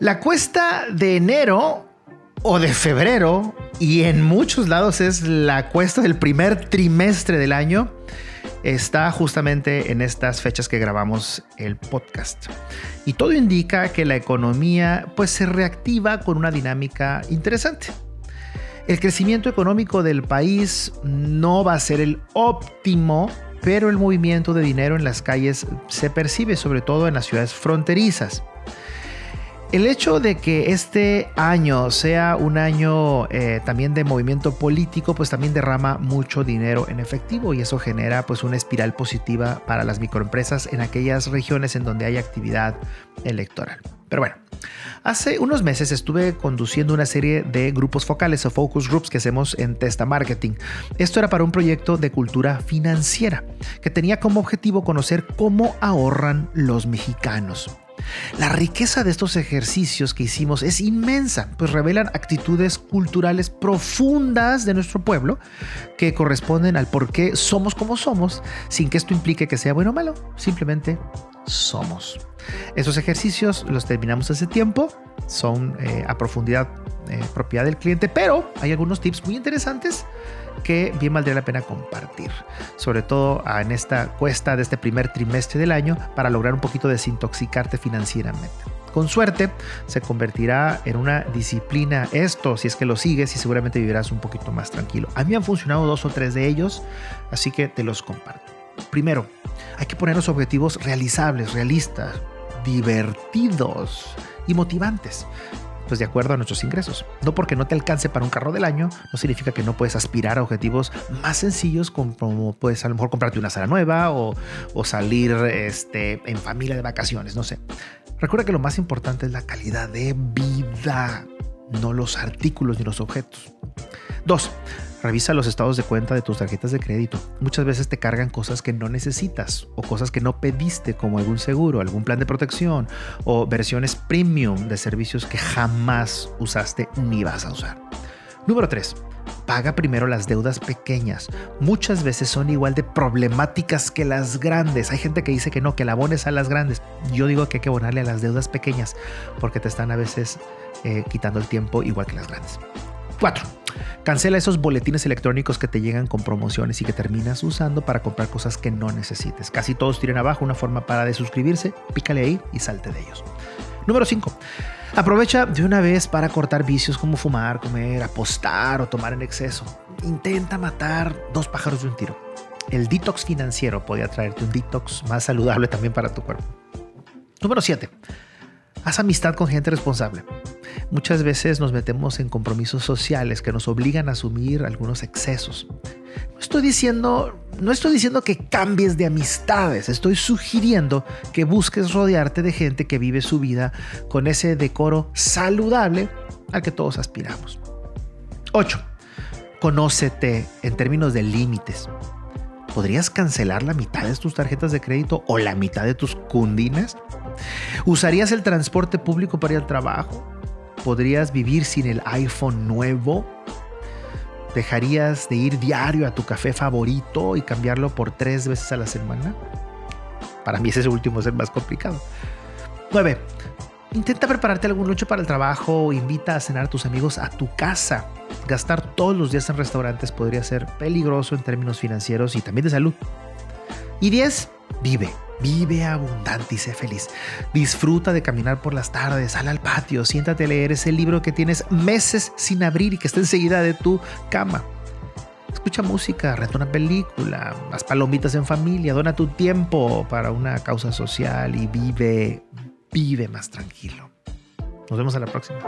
La cuesta de enero o de febrero y en muchos lados es la cuesta del primer trimestre del año está justamente en estas fechas que grabamos el podcast. Y todo indica que la economía pues se reactiva con una dinámica interesante. El crecimiento económico del país no va a ser el óptimo, pero el movimiento de dinero en las calles se percibe sobre todo en las ciudades fronterizas. El hecho de que este año sea un año eh, también de movimiento político, pues también derrama mucho dinero en efectivo y eso genera pues una espiral positiva para las microempresas en aquellas regiones en donde hay actividad electoral. Pero bueno, hace unos meses estuve conduciendo una serie de grupos focales o focus groups que hacemos en Testa Marketing. Esto era para un proyecto de cultura financiera que tenía como objetivo conocer cómo ahorran los mexicanos. La riqueza de estos ejercicios que hicimos es inmensa, pues revelan actitudes culturales profundas de nuestro pueblo que corresponden al por qué somos como somos, sin que esto implique que sea bueno o malo, simplemente somos. Esos ejercicios los terminamos hace tiempo, son eh, a profundidad eh, propiedad del cliente, pero hay algunos tips muy interesantes que bien valdría la pena compartir, sobre todo en esta cuesta de este primer trimestre del año para lograr un poquito desintoxicarte financieramente. Con suerte se convertirá en una disciplina esto, si es que lo sigues y seguramente vivirás un poquito más tranquilo. A mí han funcionado dos o tres de ellos, así que te los comparto. Primero, hay que poner los objetivos realizables, realistas, divertidos y motivantes pues de acuerdo a nuestros ingresos. No porque no te alcance para un carro del año, no significa que no puedes aspirar a objetivos más sencillos como, puedes a lo mejor comprarte una sala nueva o, salir este, en familia de vacaciones, no sé. Recuerda que lo más importante es la calidad de vida, no los artículos ni los objetos. Dos, Revisa los estados de cuenta de tus tarjetas de crédito. Muchas veces te cargan cosas que no necesitas o cosas que no pediste como algún seguro, algún plan de protección o versiones premium de servicios que jamás usaste ni vas a usar. Número 3. Paga primero las deudas pequeñas. Muchas veces son igual de problemáticas que las grandes. Hay gente que dice que no, que la abones a las grandes. Yo digo que hay que abonarle a las deudas pequeñas porque te están a veces eh, quitando el tiempo igual que las grandes. 4. Cancela esos boletines electrónicos que te llegan con promociones y que terminas usando para comprar cosas que no necesites. Casi todos tienen abajo una forma para de suscribirse, pícale ahí y salte de ellos. Número 5. Aprovecha de una vez para cortar vicios como fumar, comer, apostar o tomar en exceso. Intenta matar dos pájaros de un tiro. El detox financiero podría traerte un detox más saludable también para tu cuerpo. Número 7. Haz amistad con gente responsable. Muchas veces nos metemos en compromisos sociales que nos obligan a asumir algunos excesos. No estoy diciendo, no estoy diciendo que cambies de amistades, estoy sugiriendo que busques rodearte de gente que vive su vida con ese decoro saludable al que todos aspiramos. 8. Conócete en términos de límites. ¿Podrías cancelar la mitad de tus tarjetas de crédito o la mitad de tus cundinas? ¿Usarías el transporte público para ir al trabajo? ¿Podrías vivir sin el iPhone nuevo? ¿Dejarías de ir diario a tu café favorito y cambiarlo por tres veces a la semana? Para mí ese último es el más complicado. 9. Intenta prepararte algún lucho para el trabajo o invita a cenar a tus amigos a tu casa. Gastar todos los días en restaurantes podría ser peligroso en términos financieros y también de salud. Y 10. Vive. Vive abundante y sé feliz. Disfruta de caminar por las tardes, sal al patio, siéntate a leer ese libro que tienes meses sin abrir y que está enseguida de tu cama. Escucha música, renta una película, haz palomitas en familia, dona tu tiempo para una causa social y vive, vive más tranquilo. Nos vemos a la próxima.